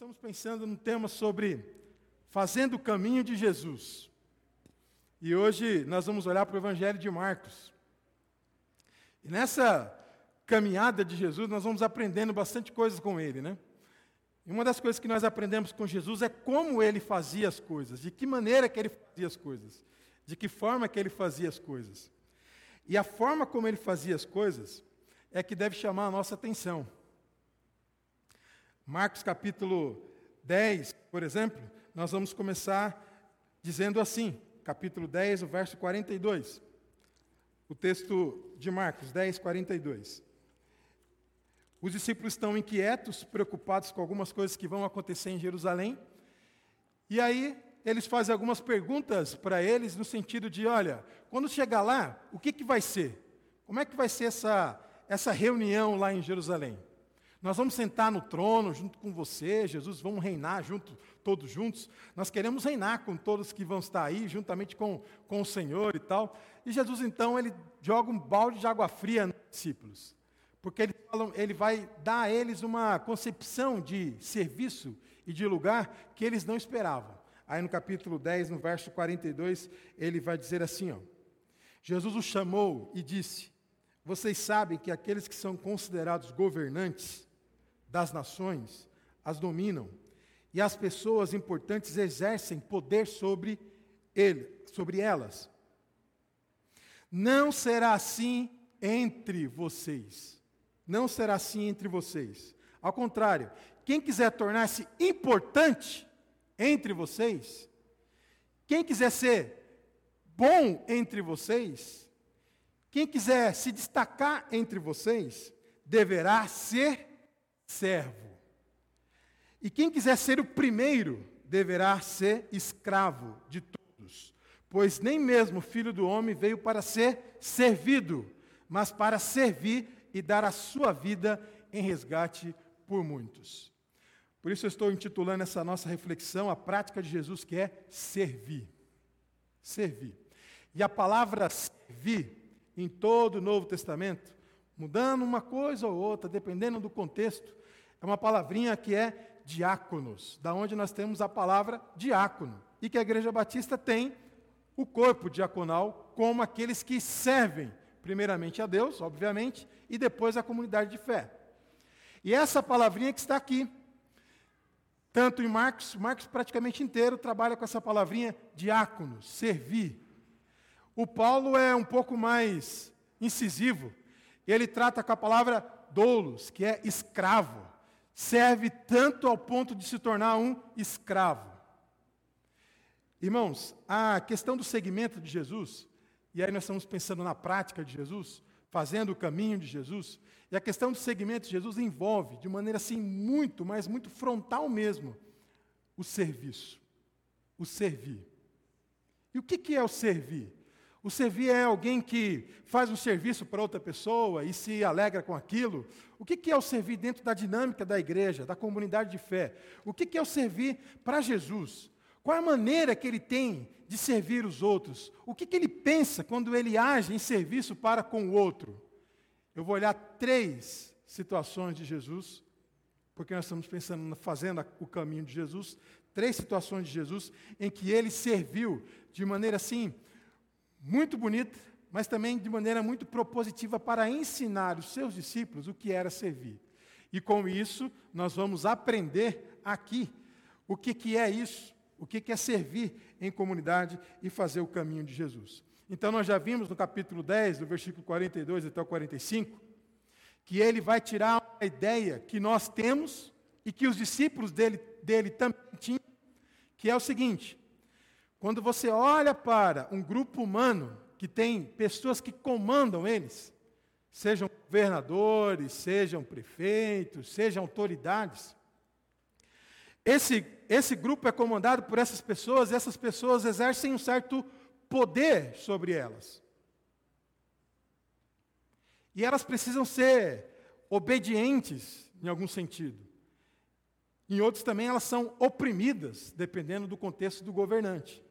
Estamos pensando num tema sobre fazendo o caminho de Jesus. E hoje nós vamos olhar para o Evangelho de Marcos. E nessa caminhada de Jesus, nós vamos aprendendo bastante coisas com ele, né? E uma das coisas que nós aprendemos com Jesus é como ele fazia as coisas, de que maneira que ele fazia as coisas, de que forma que ele fazia as coisas. E a forma como ele fazia as coisas é que deve chamar a nossa atenção. Marcos capítulo 10, por exemplo, nós vamos começar dizendo assim, capítulo 10, o verso 42. O texto de Marcos 10, 42. Os discípulos estão inquietos, preocupados com algumas coisas que vão acontecer em Jerusalém. E aí eles fazem algumas perguntas para eles no sentido de, olha, quando chegar lá, o que, que vai ser? Como é que vai ser essa, essa reunião lá em Jerusalém? Nós vamos sentar no trono junto com você, Jesus, vamos reinar junto, todos juntos. Nós queremos reinar com todos que vão estar aí, juntamente com, com o Senhor e tal. E Jesus, então, ele joga um balde de água fria nos discípulos. Porque ele, ele vai dar a eles uma concepção de serviço e de lugar que eles não esperavam. Aí no capítulo 10, no verso 42, ele vai dizer assim: ó, Jesus os chamou e disse: Vocês sabem que aqueles que são considerados governantes das nações as dominam, e as pessoas importantes exercem poder sobre ele, sobre elas. Não será assim entre vocês. Não será assim entre vocês. Ao contrário, quem quiser tornar-se importante entre vocês, quem quiser ser bom entre vocês, quem quiser se destacar entre vocês, deverá ser servo. E quem quiser ser o primeiro, deverá ser escravo de todos. Pois nem mesmo o filho do homem veio para ser servido, mas para servir e dar a sua vida em resgate por muitos. Por isso eu estou intitulando essa nossa reflexão a prática de Jesus, que é servir. Servir. E a palavra servir, em todo o Novo Testamento, mudando uma coisa ou outra, dependendo do contexto, é uma palavrinha que é diáconos, da onde nós temos a palavra diácono, e que a Igreja Batista tem o corpo diaconal como aqueles que servem, primeiramente a Deus, obviamente, e depois a comunidade de fé. E essa palavrinha que está aqui, tanto em Marcos, Marcos praticamente inteiro trabalha com essa palavrinha diácono, servir. O Paulo é um pouco mais incisivo. Ele trata com a palavra doulos, que é escravo serve tanto ao ponto de se tornar um escravo. Irmãos, a questão do segmento de Jesus, e aí nós estamos pensando na prática de Jesus, fazendo o caminho de Jesus, e a questão do segmento de Jesus envolve, de maneira assim muito, mas muito frontal mesmo, o serviço, o servir. E o que é o servir? O servir é alguém que faz um serviço para outra pessoa e se alegra com aquilo. O que é o servir dentro da dinâmica da igreja, da comunidade de fé? O que é o servir para Jesus? Qual é a maneira que ele tem de servir os outros? O que ele pensa quando ele age em serviço para com o outro? Eu vou olhar três situações de Jesus, porque nós estamos pensando, fazendo o caminho de Jesus, três situações de Jesus em que ele serviu de maneira assim muito bonita, mas também de maneira muito propositiva para ensinar os seus discípulos o que era servir. E com isso, nós vamos aprender aqui o que, que é isso, o que, que é servir em comunidade e fazer o caminho de Jesus. Então, nós já vimos no capítulo 10, do versículo 42 até o 45, que ele vai tirar a ideia que nós temos e que os discípulos dele, dele também tinham, que é o seguinte: quando você olha para um grupo humano que tem pessoas que comandam eles, sejam governadores, sejam prefeitos, sejam autoridades, esse, esse grupo é comandado por essas pessoas e essas pessoas exercem um certo poder sobre elas. E elas precisam ser obedientes em algum sentido. Em outros também elas são oprimidas, dependendo do contexto do governante.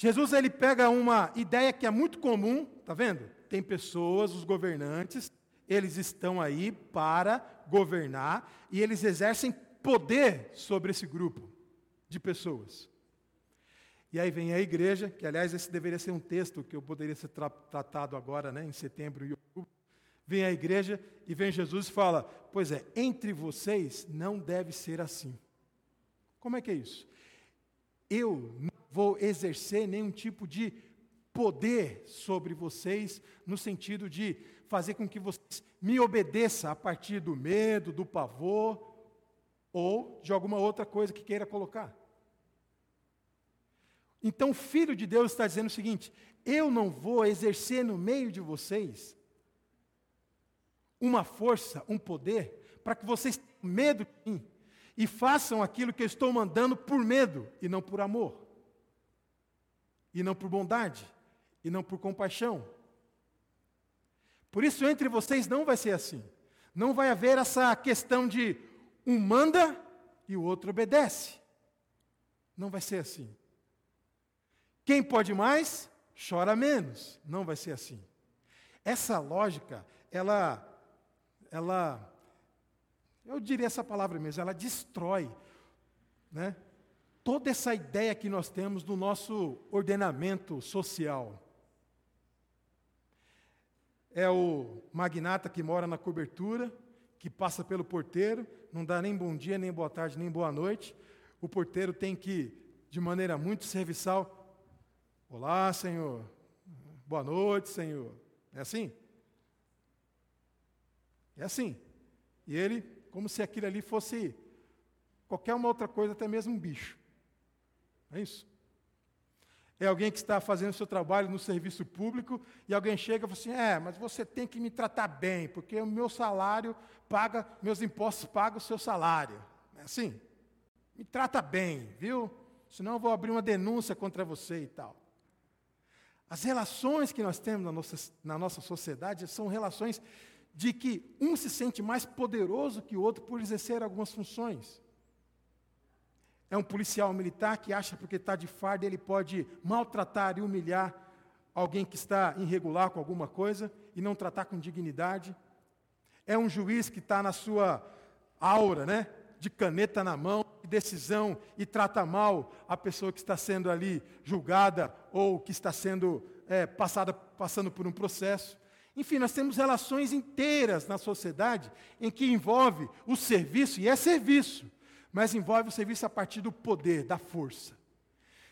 Jesus ele pega uma ideia que é muito comum, tá vendo? Tem pessoas, os governantes, eles estão aí para governar e eles exercem poder sobre esse grupo de pessoas. E aí vem a igreja, que aliás esse deveria ser um texto que eu poderia ser tra tratado agora, né, em setembro e outubro. Vem a igreja e vem Jesus e fala: Pois é, entre vocês não deve ser assim. Como é que é isso? Eu não vou exercer nenhum tipo de poder sobre vocês, no sentido de fazer com que vocês me obedeçam a partir do medo, do pavor, ou de alguma outra coisa que queira colocar. Então, o Filho de Deus está dizendo o seguinte: eu não vou exercer no meio de vocês uma força, um poder, para que vocês tenham medo de mim e façam aquilo que eu estou mandando por medo e não por amor, e não por bondade, e não por compaixão. Por isso, entre vocês não vai ser assim. Não vai haver essa questão de um manda e o outro obedece. Não vai ser assim. Quem pode mais, chora menos. Não vai ser assim. Essa lógica, ela, ela, eu diria essa palavra mesmo, ela destrói, né? Toda essa ideia que nós temos do nosso ordenamento social. É o magnata que mora na cobertura, que passa pelo porteiro, não dá nem bom dia, nem boa tarde, nem boa noite. O porteiro tem que, de maneira muito serviçal, Olá, Senhor. Boa noite, Senhor. É assim? É assim. E ele, como se aquilo ali fosse qualquer uma outra coisa, até mesmo um bicho. É isso. É alguém que está fazendo seu trabalho no serviço público e alguém chega e fala assim: É, mas você tem que me tratar bem, porque o meu salário paga, meus impostos pagam o seu salário. É assim? Me trata bem, viu? Senão eu vou abrir uma denúncia contra você e tal. As relações que nós temos na nossa, na nossa sociedade são relações de que um se sente mais poderoso que o outro por exercer algumas funções. É um policial militar que acha porque está de farda ele pode maltratar e humilhar alguém que está irregular com alguma coisa e não tratar com dignidade. É um juiz que está na sua aura, né? De caneta na mão, decisão e trata mal a pessoa que está sendo ali julgada ou que está sendo é, passada, passando por um processo. Enfim, nós temos relações inteiras na sociedade em que envolve o serviço, e é serviço, mas envolve o serviço a partir do poder, da força.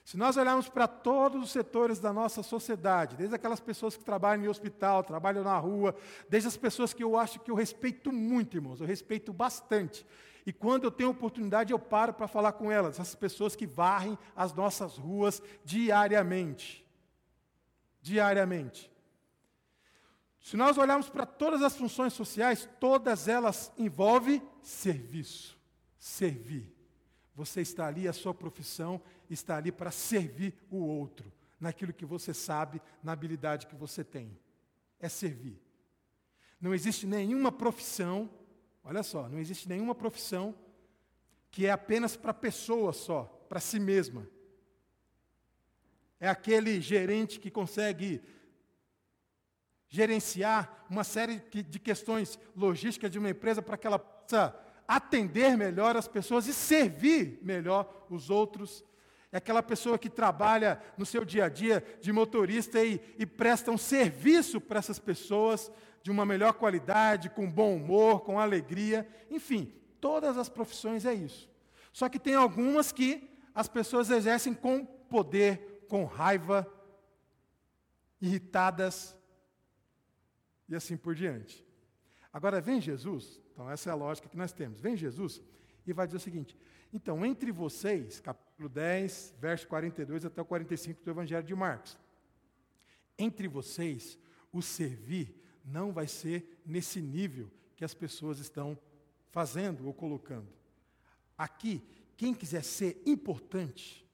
Se nós olharmos para todos os setores da nossa sociedade, desde aquelas pessoas que trabalham em hospital, trabalham na rua, desde as pessoas que eu acho que eu respeito muito, irmãos, eu respeito bastante, e quando eu tenho oportunidade, eu paro para falar com elas, essas pessoas que varrem as nossas ruas diariamente. Diariamente. Se nós olharmos para todas as funções sociais, todas elas envolvem serviço, servir. Você está ali, a sua profissão está ali para servir o outro, naquilo que você sabe, na habilidade que você tem. É servir. Não existe nenhuma profissão Olha só, não existe nenhuma profissão que é apenas para pessoa só, para si mesma. É aquele gerente que consegue gerenciar uma série de questões logísticas de uma empresa para que ela possa atender melhor as pessoas e servir melhor os outros. É aquela pessoa que trabalha no seu dia a dia de motorista e, e presta um serviço para essas pessoas de uma melhor qualidade, com bom humor, com alegria, enfim, todas as profissões é isso. Só que tem algumas que as pessoas exercem com poder, com raiva, irritadas e assim por diante. Agora vem Jesus, então essa é a lógica que nós temos. Vem Jesus e vai dizer o seguinte: então, entre vocês, capítulo 10, verso 42 até o 45 do Evangelho de Marcos, entre vocês, o servir não vai ser nesse nível que as pessoas estão fazendo ou colocando. Aqui, quem quiser ser importante,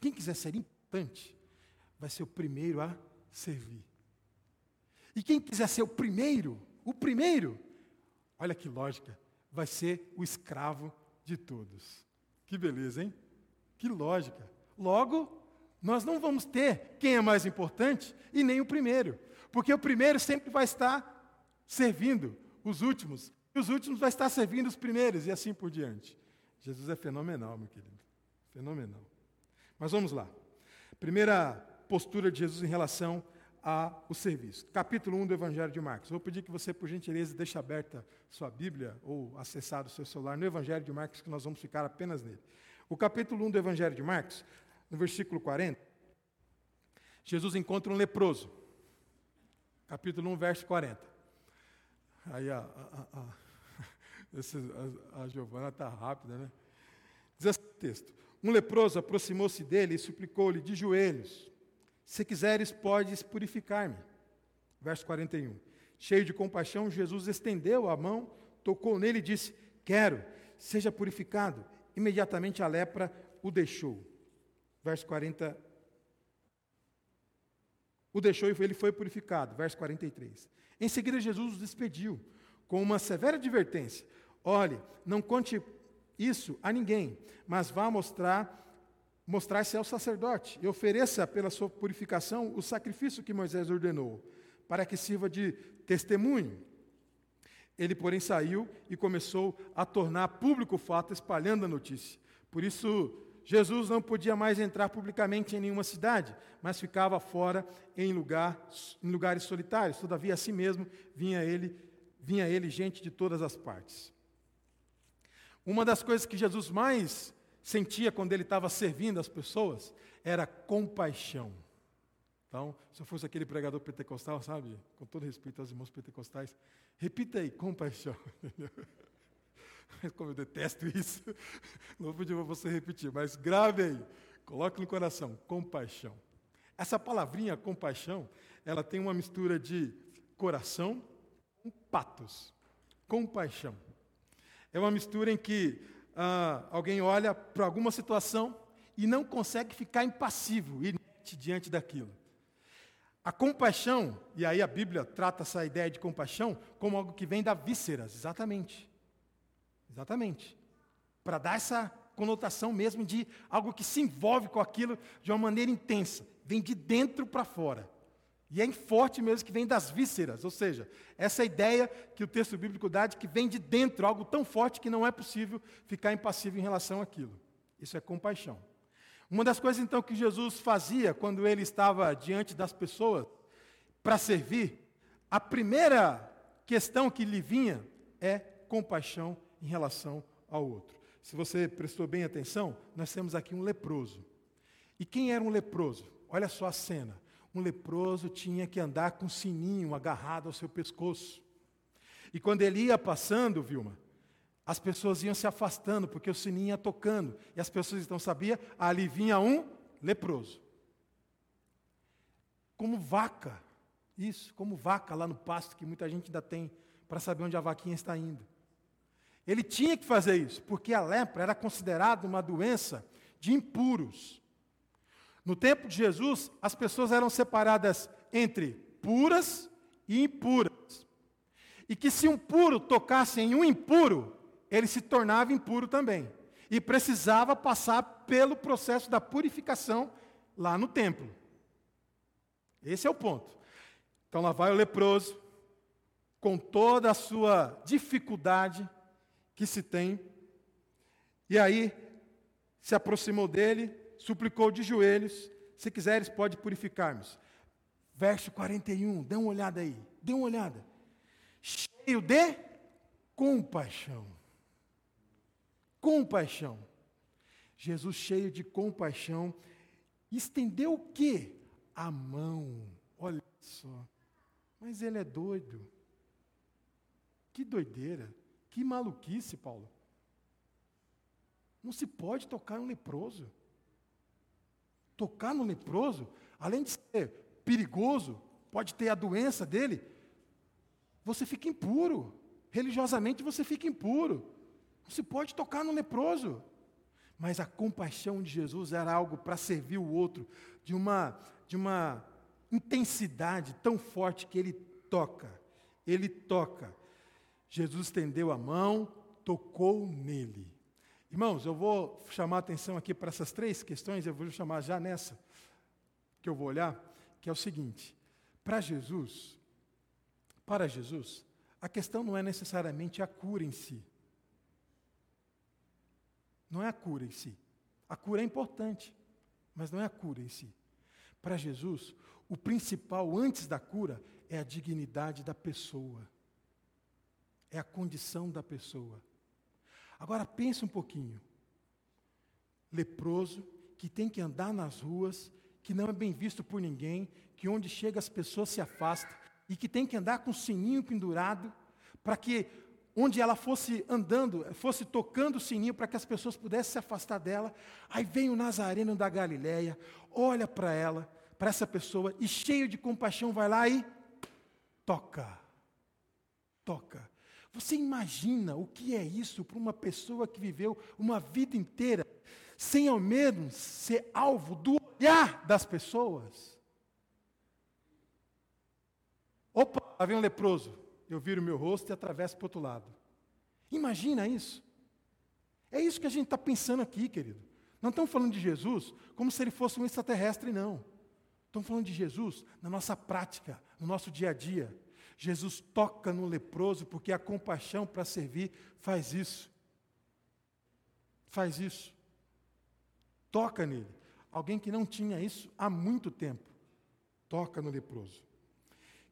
quem quiser ser importante, vai ser o primeiro a servir. E quem quiser ser o primeiro, o primeiro, olha que lógica, vai ser o escravo de todos. Que beleza, hein? Que lógica. Logo, nós não vamos ter quem é mais importante e nem o primeiro. Porque o primeiro sempre vai estar servindo os últimos. E os últimos vai estar servindo os primeiros, e assim por diante. Jesus é fenomenal, meu querido. Fenomenal. Mas vamos lá. Primeira postura de Jesus em relação ao serviço. Capítulo 1 do Evangelho de Marcos. Vou pedir que você, por gentileza, deixe aberta sua Bíblia ou acessado o seu celular no Evangelho de Marcos, que nós vamos ficar apenas nele. O capítulo 1 do Evangelho de Marcos, no versículo 40, Jesus encontra um leproso. Capítulo 1, verso 40. Aí a, a, a, a, a Giovana está rápida, né? Diz assim o texto: Um leproso aproximou-se dele e suplicou-lhe de joelhos: Se quiseres, podes purificar-me. Verso 41. Cheio de compaixão, Jesus estendeu a mão, tocou nele e disse: Quero, seja purificado. Imediatamente a lepra o deixou. Verso 40. O deixou e ele foi purificado. Verso 43. Em seguida, Jesus os despediu com uma severa advertência: Olhe, não conte isso a ninguém, mas vá mostrar mostrar-se ao sacerdote e ofereça pela sua purificação o sacrifício que Moisés ordenou, para que sirva de testemunho. Ele, porém, saiu e começou a tornar público o fato, espalhando a notícia. Por isso, Jesus não podia mais entrar publicamente em nenhuma cidade, mas ficava fora em, lugar, em lugares solitários. Todavia, assim mesmo, vinha ele, vinha ele gente de todas as partes. Uma das coisas que Jesus mais sentia quando ele estava servindo as pessoas era compaixão. Então, se eu fosse aquele pregador pentecostal, sabe, com todo respeito aos irmãos pentecostais, repita aí, compaixão. Como eu detesto isso, não vou pedir para você repetir, mas grave aí, coloque no coração, compaixão. Essa palavrinha compaixão, ela tem uma mistura de coração com patos. Compaixão. É uma mistura em que ah, alguém olha para alguma situação e não consegue ficar impassível, diante daquilo. A compaixão, e aí a Bíblia trata essa ideia de compaixão como algo que vem da vísceras, exatamente. Exatamente. Para dar essa conotação mesmo de algo que se envolve com aquilo de uma maneira intensa, vem de dentro para fora. E é forte mesmo que vem das vísceras, ou seja, essa ideia que o texto bíblico dá de que vem de dentro, algo tão forte que não é possível ficar impassível em relação àquilo. Isso é compaixão. Uma das coisas então que Jesus fazia quando ele estava diante das pessoas para servir, a primeira questão que lhe vinha é compaixão em relação ao outro. Se você prestou bem atenção, nós temos aqui um leproso. E quem era um leproso? Olha só a cena um leproso tinha que andar com um sininho agarrado ao seu pescoço. E quando ele ia passando, Vilma, as pessoas iam se afastando, porque o sininho ia tocando. E as pessoas então sabiam, ali vinha um leproso. Como vaca, isso, como vaca lá no pasto, que muita gente ainda tem, para saber onde a vaquinha está indo. Ele tinha que fazer isso, porque a lepra era considerada uma doença de impuros. No tempo de Jesus, as pessoas eram separadas entre puras e impuras. E que se um puro tocasse em um impuro, ele se tornava impuro também. E precisava passar pelo processo da purificação lá no templo. Esse é o ponto. Então lá vai o leproso, com toda a sua dificuldade que se tem, e aí se aproximou dele, suplicou de joelhos: Se quiseres, pode purificar-nos. Verso 41, dê uma olhada aí, dê uma olhada. Cheio de compaixão. Compaixão. Jesus, cheio de compaixão, estendeu o quê? A mão. Olha só. Mas ele é doido. Que doideira. Que maluquice, Paulo. Não se pode tocar um leproso tocar no leproso, além de ser perigoso, pode ter a doença dele, você fica impuro. Religiosamente você fica impuro. Não se pode tocar no leproso. Mas a compaixão de Jesus era algo para servir o outro de uma, de uma intensidade tão forte que ele toca. Ele toca. Jesus estendeu a mão, tocou nele. Irmãos, eu vou chamar a atenção aqui para essas três questões, eu vou chamar já nessa, que eu vou olhar, que é o seguinte: para Jesus, para Jesus, a questão não é necessariamente a cura em si. Não é a cura em si. A cura é importante, mas não é a cura em si. Para Jesus, o principal antes da cura é a dignidade da pessoa. É a condição da pessoa. Agora pense um pouquinho. Leproso que tem que andar nas ruas, que não é bem visto por ninguém, que onde chega as pessoas se afastam e que tem que andar com o sininho pendurado para que onde ela fosse andando, fosse tocando o sininho para que as pessoas pudessem se afastar dela. Aí vem o Nazareno da Galileia, olha para ela, para essa pessoa e cheio de compaixão vai lá e toca. Toca. Você imagina o que é isso para uma pessoa que viveu uma vida inteira sem ao menos ser alvo do olhar das pessoas? Opa, lá vem um leproso. Eu viro meu rosto e atravesso para o outro lado. Imagina isso. É isso que a gente está pensando aqui, querido. Não estamos falando de Jesus como se ele fosse um extraterrestre, não. Estamos falando de Jesus na nossa prática, no nosso dia a dia. Jesus toca no leproso porque a compaixão para servir faz isso. Faz isso. Toca nele. Alguém que não tinha isso há muito tempo. Toca no leproso.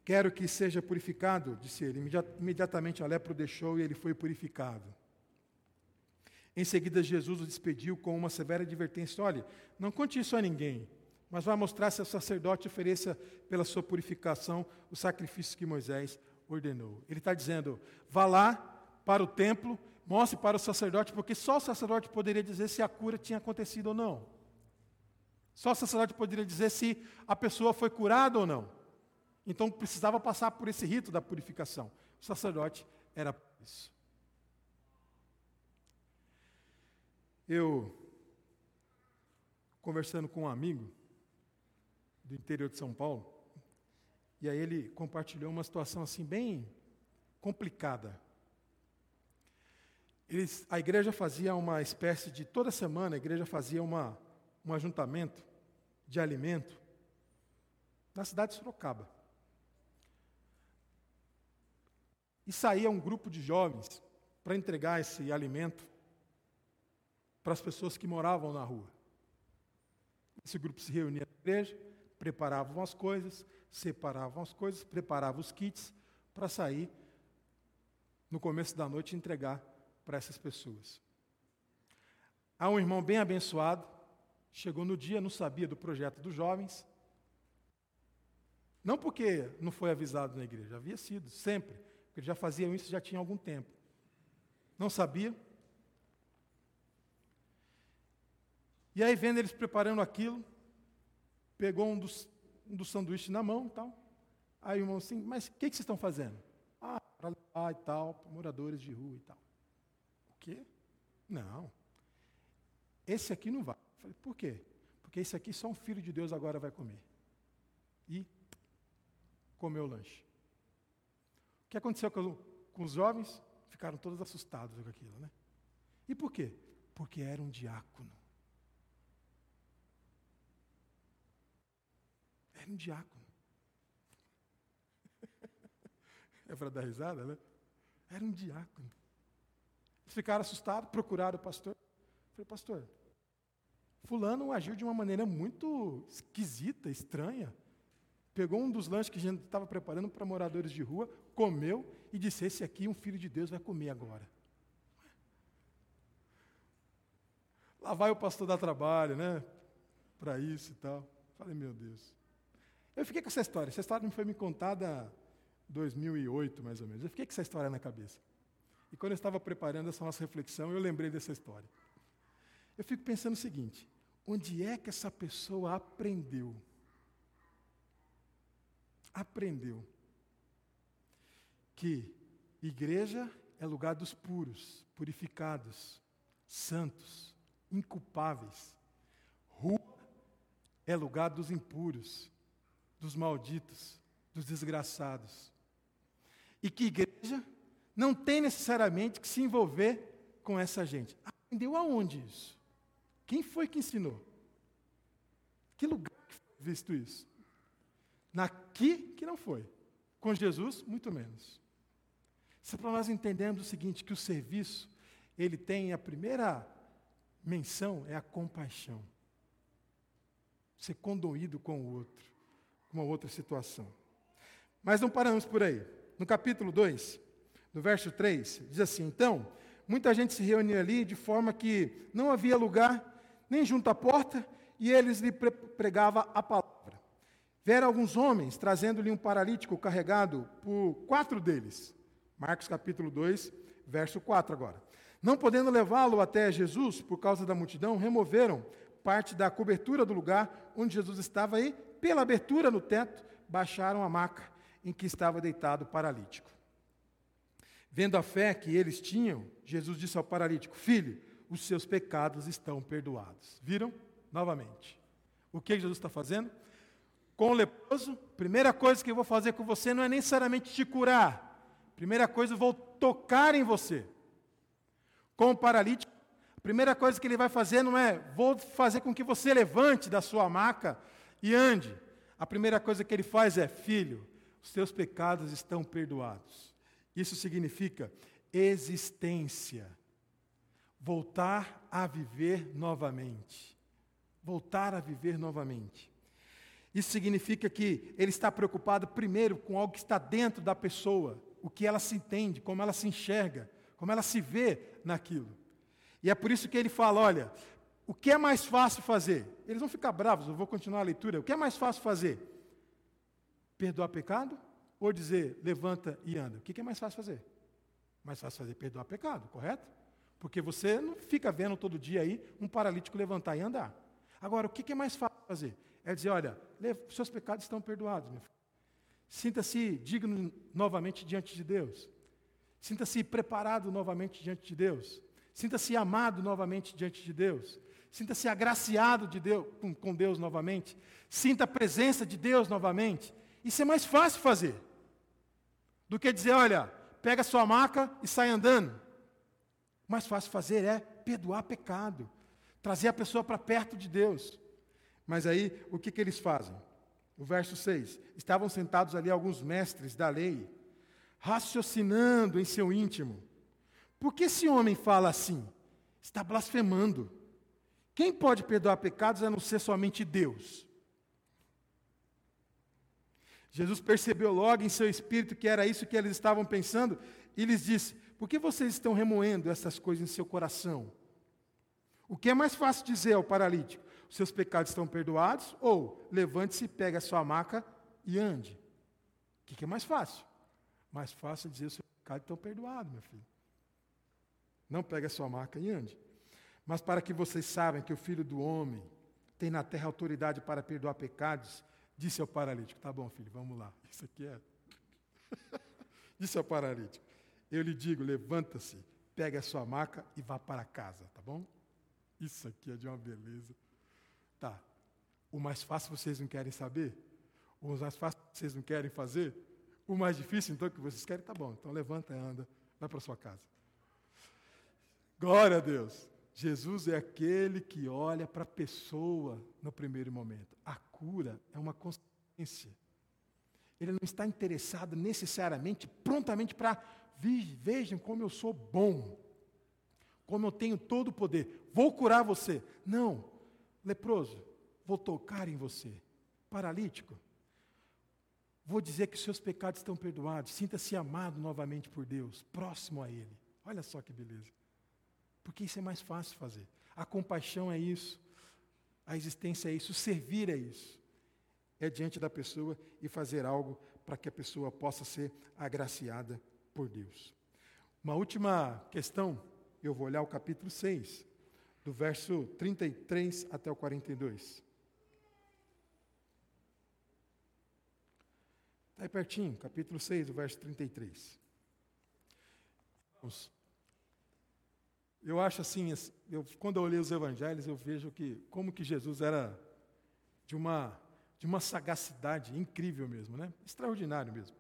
Quero que seja purificado, disse ele. Imediatamente a lepra o deixou e ele foi purificado. Em seguida, Jesus o despediu com uma severa advertência: olhe, não conte isso a ninguém mas vai mostrar se o sacerdote ofereça pela sua purificação o sacrifício que Moisés ordenou. Ele está dizendo: vá lá para o templo, mostre para o sacerdote, porque só o sacerdote poderia dizer se a cura tinha acontecido ou não. Só o sacerdote poderia dizer se a pessoa foi curada ou não. Então precisava passar por esse rito da purificação. O sacerdote era isso. Eu, conversando com um amigo, do interior de São Paulo. E aí ele compartilhou uma situação assim bem complicada. Eles, a igreja fazia uma espécie de toda semana a igreja fazia uma, um ajuntamento de alimento na cidade de Sorocaba. E saía um grupo de jovens para entregar esse alimento para as pessoas que moravam na rua. Esse grupo se reunia na igreja, preparavam as coisas, separavam as coisas, preparavam os kits para sair no começo da noite e entregar para essas pessoas. Há um irmão bem abençoado, chegou no dia, não sabia do projeto dos jovens. Não porque não foi avisado na igreja, havia sido, sempre. Porque já faziam isso já tinha algum tempo. Não sabia. E aí, vendo eles preparando aquilo, pegou um dos, um dos sanduíches na mão tal. Aí o irmão assim, mas o que, que vocês estão fazendo? Ah, para levar e tal, para moradores de rua e tal. O quê? Não. Esse aqui não vai. Falei, por quê? Porque esse aqui só um filho de Deus agora vai comer. E comeu o lanche. O que aconteceu com, com os jovens? Ficaram todos assustados com aquilo, né? E por quê? Porque era um diácono. Era um diácono. É para dar risada, né? Era um diácono. Ficaram assustados, procuraram o pastor. Falei, pastor, fulano agiu de uma maneira muito esquisita, estranha. Pegou um dos lanches que a gente estava preparando para moradores de rua, comeu e disse: Esse aqui, um filho de Deus, vai comer agora. Lá vai o pastor dar trabalho, né? Para isso e tal. Falei, meu Deus. Eu fiquei com essa história. Essa história foi me contada em 2008, mais ou menos. Eu fiquei com essa história na cabeça. E quando eu estava preparando essa nossa reflexão, eu lembrei dessa história. Eu fico pensando o seguinte: onde é que essa pessoa aprendeu? Aprendeu que igreja é lugar dos puros, purificados, santos, inculpáveis. Rua é lugar dos impuros, dos malditos, dos desgraçados. E que igreja não tem necessariamente que se envolver com essa gente. Aprendeu aonde isso? Quem foi que ensinou? Que lugar que foi visto isso? Naqui que não foi. Com Jesus, muito menos. É para nós entendermos o seguinte, que o serviço, ele tem a primeira menção, é a compaixão. Ser condoído com o outro, uma outra situação. Mas não paramos por aí. No capítulo 2, no verso 3, diz assim: Então, muita gente se reuniu ali de forma que não havia lugar nem junto à porta, e eles lhe pregava a palavra. Vieram alguns homens trazendo-lhe um paralítico carregado por quatro deles. Marcos capítulo 2, verso 4 agora. Não podendo levá-lo até Jesus por causa da multidão, removeram parte da cobertura do lugar onde Jesus estava e, pela abertura no teto, baixaram a maca em que estava deitado o paralítico. Vendo a fé que eles tinham, Jesus disse ao paralítico: Filho, os seus pecados estão perdoados. Viram? Novamente. O que Jesus está fazendo? Com o leproso, primeira coisa que eu vou fazer com você não é necessariamente te curar. Primeira coisa, eu vou tocar em você. Com o paralítico, a primeira coisa que ele vai fazer não é vou fazer com que você levante da sua maca e ande. A primeira coisa que ele faz é, filho, os teus pecados estão perdoados. Isso significa existência voltar a viver novamente. Voltar a viver novamente. Isso significa que ele está preocupado primeiro com algo que está dentro da pessoa, o que ela se entende, como ela se enxerga, como ela se vê naquilo. E é por isso que ele fala: olha, o que é mais fácil fazer? Eles vão ficar bravos, eu vou continuar a leitura. O que é mais fácil fazer? Perdoar pecado ou dizer levanta e anda? O que é mais fácil fazer? Mais fácil fazer perdoar pecado, correto? Porque você não fica vendo todo dia aí um paralítico levantar e andar. Agora, o que é mais fácil fazer? É dizer, olha, seus pecados estão perdoados, meu filho. Sinta-se digno novamente diante de Deus. Sinta-se preparado novamente diante de Deus. Sinta-se amado novamente diante de Deus. Sinta-se agraciado de Deus, com, Deus novamente. Sinta a presença de Deus novamente. Isso é mais fácil fazer do que dizer, olha, pega sua maca e sai andando. Mais fácil fazer é perdoar pecado, trazer a pessoa para perto de Deus. Mas aí, o que, que eles fazem? O verso 6: Estavam sentados ali alguns mestres da lei, raciocinando em seu íntimo. Por que esse homem fala assim? Está blasfemando. Quem pode perdoar pecados a não ser somente Deus? Jesus percebeu logo em seu espírito que era isso que eles estavam pensando e lhes disse: por que vocês estão remoendo essas coisas em seu coração? O que é mais fácil dizer ao paralítico? Seus pecados estão perdoados? Ou levante-se, pegue a sua maca e ande? O que é mais fácil? Mais fácil dizer: os seus pecados estão perdoados, meu filho. Não pegue a sua maca e ande. Mas para que vocês saibam que o filho do homem tem na terra autoridade para perdoar pecados, disse ao paralítico: Tá bom, filho, vamos lá. Isso aqui é. disse ao paralítico: eu lhe digo: levanta-se, pegue a sua maca e vá para casa, tá bom? Isso aqui é de uma beleza. Tá. O mais fácil vocês não querem saber? O mais fácil vocês não querem fazer? O mais difícil, então, que vocês querem? Tá bom. Então levanta e anda, vai para sua casa. Glória a Deus. Jesus é aquele que olha para a pessoa no primeiro momento. A cura é uma consciência. Ele não está interessado necessariamente, prontamente para Vejam como eu sou bom, como eu tenho todo o poder. Vou curar você. Não, leproso, vou tocar em você. Paralítico, vou dizer que seus pecados estão perdoados. Sinta-se amado novamente por Deus, próximo a Ele. Olha só que beleza. Porque isso é mais fácil fazer. A compaixão é isso, a existência é isso, servir é isso. É diante da pessoa e fazer algo para que a pessoa possa ser agraciada por Deus. Uma última questão, eu vou olhar o capítulo 6, do verso 33 até o 42. Está aí pertinho, capítulo 6, do verso 33. Vamos. Eu acho assim, eu, quando eu olhei os evangelhos, eu vejo que como que Jesus era de uma, de uma sagacidade incrível mesmo, né? Extraordinário mesmo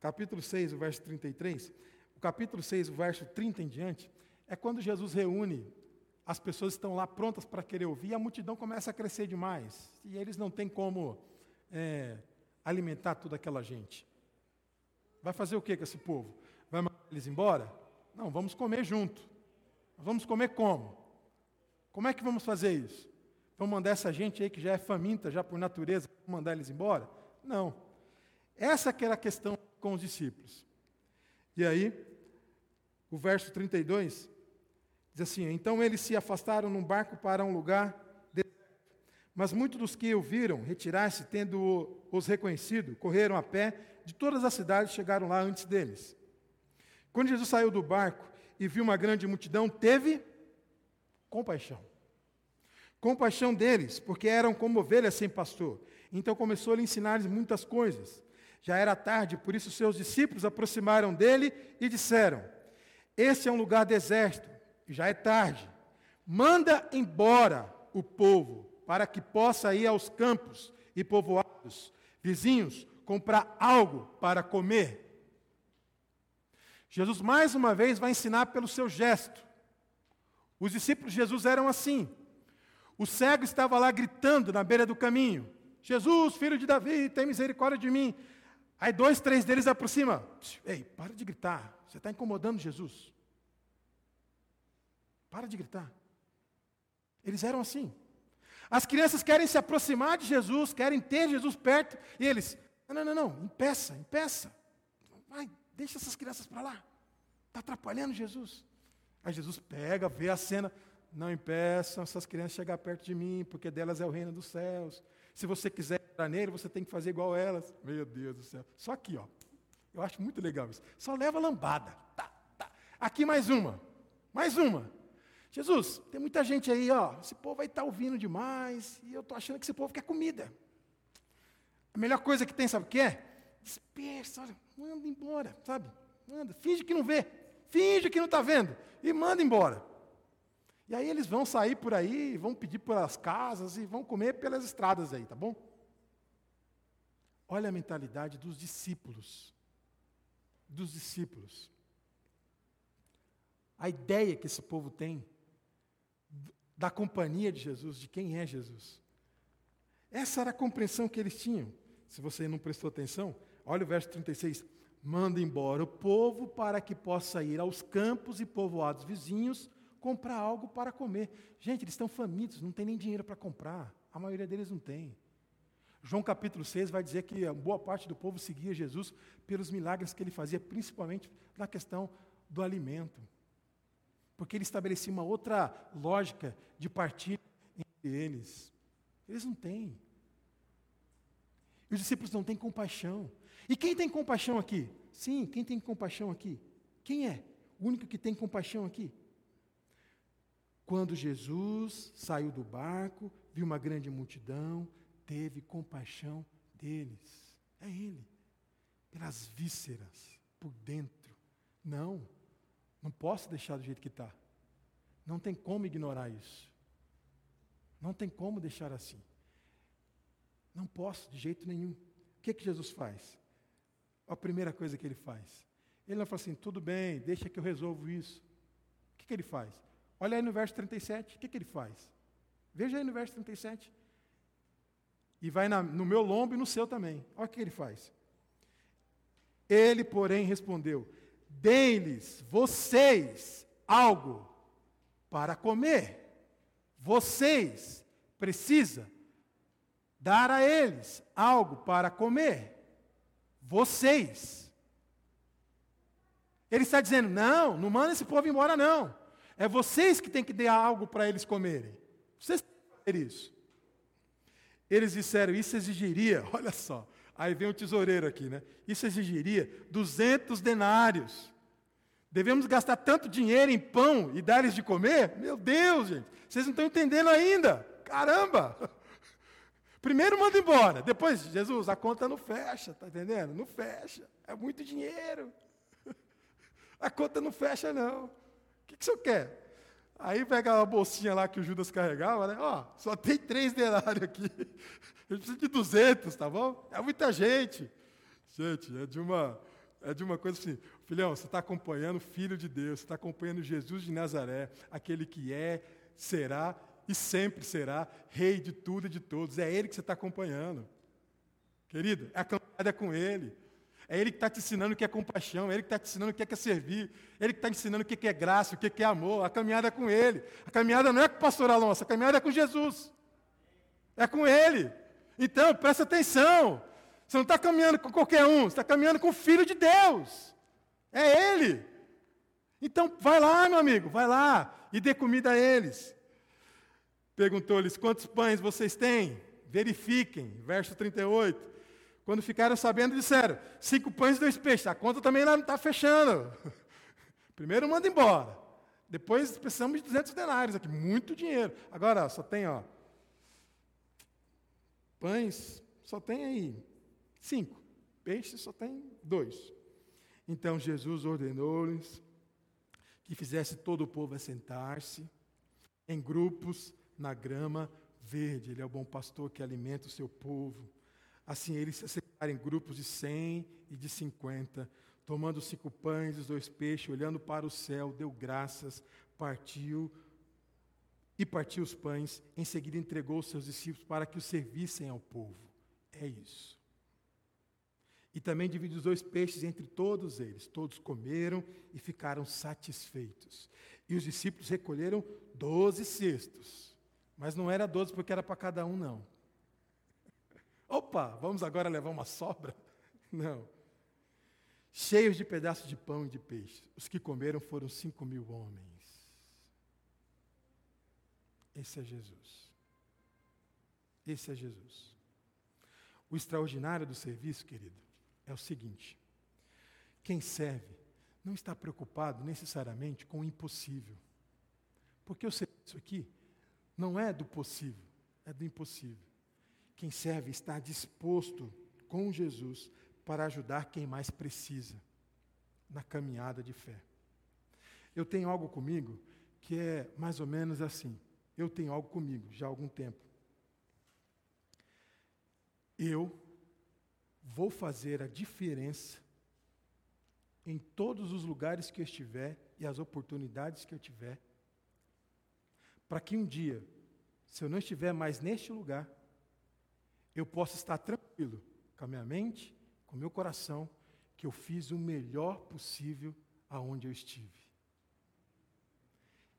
capítulo 6, o verso 33, o capítulo 6, o verso 30 em diante, é quando Jesus reúne, as pessoas estão lá prontas para querer ouvir, e a multidão começa a crescer demais, e eles não têm como é, alimentar toda aquela gente. Vai fazer o que com esse povo? Vai mandar eles embora? Não, vamos comer junto. Vamos comer como? Como é que vamos fazer isso? Vamos mandar essa gente aí que já é faminta, já por natureza, mandar eles embora? Não. Essa que era a questão com os discípulos. E aí, o verso 32 diz assim: Então eles se afastaram num barco para um lugar mas muitos dos que o viram retirar-se, tendo os reconhecido, correram a pé de todas as cidades chegaram lá antes deles. Quando Jesus saiu do barco e viu uma grande multidão, teve compaixão. Compaixão deles, porque eram como ovelhas sem pastor. Então começou a lhe ensinar muitas coisas. Já era tarde, por isso seus discípulos aproximaram dele e disseram: Este é um lugar deserto, já é tarde. Manda embora o povo para que possa ir aos campos e povoados vizinhos comprar algo para comer. Jesus mais uma vez vai ensinar pelo seu gesto. Os discípulos de Jesus eram assim. O cego estava lá gritando na beira do caminho: Jesus, filho de Davi, tem misericórdia de mim. Aí dois, três deles aproximam. Ei, para de gritar. Você está incomodando Jesus. Para de gritar. Eles eram assim. As crianças querem se aproximar de Jesus, querem ter Jesus perto, e eles, não, não, não, não impeça, impeça. Vai, deixa essas crianças para lá. Está atrapalhando Jesus. Aí Jesus pega, vê a cena, não impeçam essas crianças chegar perto de mim, porque delas é o reino dos céus. Se você quiser entrar nele, você tem que fazer igual elas. Meu Deus do céu. Só aqui, ó. Eu acho muito legal isso. Só leva lambada. Tá, tá. Aqui mais uma. Mais uma. Jesus, tem muita gente aí, ó, esse povo vai estar tá ouvindo demais, e eu estou achando que esse povo quer comida. A melhor coisa que tem, sabe o que é? Dispersa, olha, manda embora, sabe? Manda, finge que não vê, finge que não está vendo, e manda embora. E aí eles vão sair por aí, vão pedir pelas casas e vão comer pelas estradas aí, tá bom? Olha a mentalidade dos discípulos. Dos discípulos. A ideia que esse povo tem da companhia de Jesus, de quem é Jesus. Essa era a compreensão que eles tinham. Se você não prestou atenção, olha o verso 36. Manda embora o povo para que possa ir aos campos e povoados vizinhos comprar algo para comer. Gente, eles estão famintos, não tem nem dinheiro para comprar. A maioria deles não tem. João capítulo 6 vai dizer que boa parte do povo seguia Jesus pelos milagres que ele fazia, principalmente na questão do alimento porque ele estabelecia uma outra lógica de partir entre eles. Eles não têm. E os discípulos não têm compaixão. E quem tem compaixão aqui? Sim, quem tem compaixão aqui? Quem é? O único que tem compaixão aqui? Quando Jesus saiu do barco, viu uma grande multidão, teve compaixão deles. É Ele. Pelas vísceras, por dentro. Não. Não posso deixar do jeito que está. Não tem como ignorar isso. Não tem como deixar assim. Não posso, de jeito nenhum. O que, que Jesus faz? A primeira coisa que ele faz. Ele não fala assim, tudo bem, deixa que eu resolvo isso. O que, que ele faz? Olha aí no verso 37, o que, que ele faz? Veja aí no verso 37. E vai na, no meu lombo e no seu também. Olha o que ele faz. Ele, porém, respondeu: deem-lhes vocês algo para comer. Vocês precisam dar a eles algo para comer. Vocês. Ele está dizendo: não, não manda esse povo embora, não. É vocês que têm que dar algo para eles comerem. Vocês têm que fazer isso. Eles disseram: isso exigiria, olha só, Aí vem o tesoureiro aqui, né? Isso exigiria 200 denários. Devemos gastar tanto dinheiro em pão e dar-lhes de comer? Meu Deus, gente, vocês não estão entendendo ainda. Caramba! Primeiro manda embora, depois, Jesus, a conta não fecha, tá entendendo? Não fecha, é muito dinheiro. A conta não fecha, não. O que, que o senhor quer? Aí pega a bolsinha lá que o Judas carregava, né? Ó, só tem três denários aqui. A gente precisa de 200, tá bom? É muita gente. Gente, é de uma, é de uma coisa assim. Filhão, você está acompanhando o Filho de Deus, você está acompanhando Jesus de Nazaré, aquele que é, será e sempre será Rei de tudo e de todos. É Ele que você está acompanhando. Querido, a caminhada é com Ele. É Ele que está te ensinando o que é compaixão, é Ele que está te ensinando o que é, servir, é Ele que está te ensinando o que é graça, o que é amor. A caminhada é com Ele. A caminhada não é com o pastor Alonso, a caminhada é com Jesus. É com Ele. Então, presta atenção. Você não está caminhando com qualquer um, você está caminhando com o Filho de Deus. É Ele. Então, vai lá, meu amigo, vai lá e dê comida a eles. Perguntou-lhes: quantos pães vocês têm? Verifiquem. Verso 38. Quando ficaram sabendo, disseram: cinco pães e dois peixes. A conta também não está fechando. Primeiro manda embora. Depois precisamos de 200 denários aqui, muito dinheiro. Agora, ó, só tem, ó, pães, só tem aí cinco. Peixes só tem dois. Então Jesus ordenou-lhes que fizesse todo o povo assentar-se em grupos na grama verde. Ele é o bom pastor que alimenta o seu povo. Assim eles se assentaram em grupos de cem e de cinquenta, tomando cinco pães e dois peixes, olhando para o céu, deu graças, partiu e partiu os pães. Em seguida entregou os seus discípulos para que os servissem ao povo. É isso. E também divide os dois peixes entre todos eles. Todos comeram e ficaram satisfeitos. E os discípulos recolheram doze cestos. Mas não era doze porque era para cada um, não. Opa, vamos agora levar uma sobra? Não. Cheios de pedaços de pão e de peixe. Os que comeram foram cinco mil homens. Esse é Jesus. Esse é Jesus. O extraordinário do serviço, querido, é o seguinte: quem serve não está preocupado necessariamente com o impossível. Porque o serviço aqui não é do possível, é do impossível. Quem serve está disposto com Jesus para ajudar quem mais precisa na caminhada de fé. Eu tenho algo comigo que é mais ou menos assim. Eu tenho algo comigo já há algum tempo. Eu vou fazer a diferença em todos os lugares que eu estiver e as oportunidades que eu tiver, para que um dia, se eu não estiver mais neste lugar, eu possa estar tranquilo com a minha mente, com o meu coração, que eu fiz o melhor possível aonde eu estive.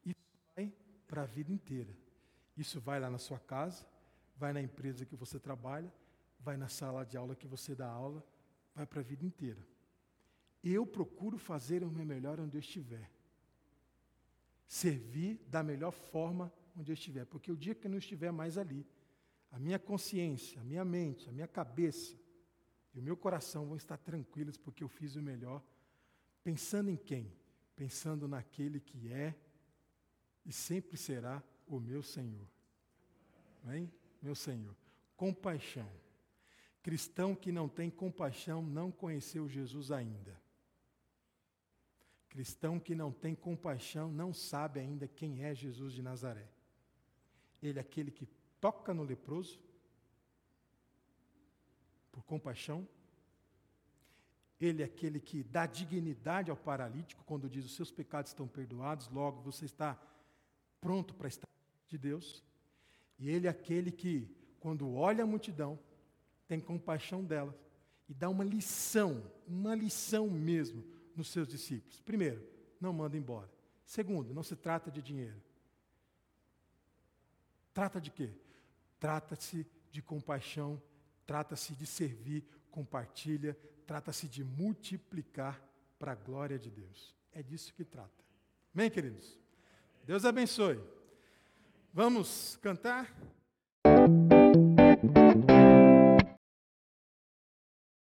Isso vai para a vida inteira. Isso vai lá na sua casa, vai na empresa que você trabalha, vai na sala de aula que você dá aula, vai para a vida inteira. Eu procuro fazer o meu melhor onde eu estiver. Servir da melhor forma onde eu estiver, porque o dia que eu não estiver mais ali, a minha consciência, a minha mente, a minha cabeça e o meu coração vão estar tranquilos porque eu fiz o melhor, pensando em quem? Pensando naquele que é e sempre será o meu Senhor. Amém? Meu Senhor. Compaixão. Cristão que não tem compaixão não conheceu Jesus ainda. Cristão que não tem compaixão não sabe ainda quem é Jesus de Nazaré. Ele é aquele que toca no leproso por compaixão. Ele é aquele que dá dignidade ao paralítico quando diz os seus pecados estão perdoados, logo você está pronto para estar de Deus. E ele é aquele que, quando olha a multidão, tem compaixão delas e dá uma lição, uma lição mesmo nos seus discípulos. Primeiro, não manda embora. Segundo, não se trata de dinheiro. Trata de quê? Trata-se de compaixão, trata-se de servir, compartilha, trata-se de multiplicar para a glória de Deus. É disso que trata. Amém, queridos? Deus abençoe. Vamos cantar?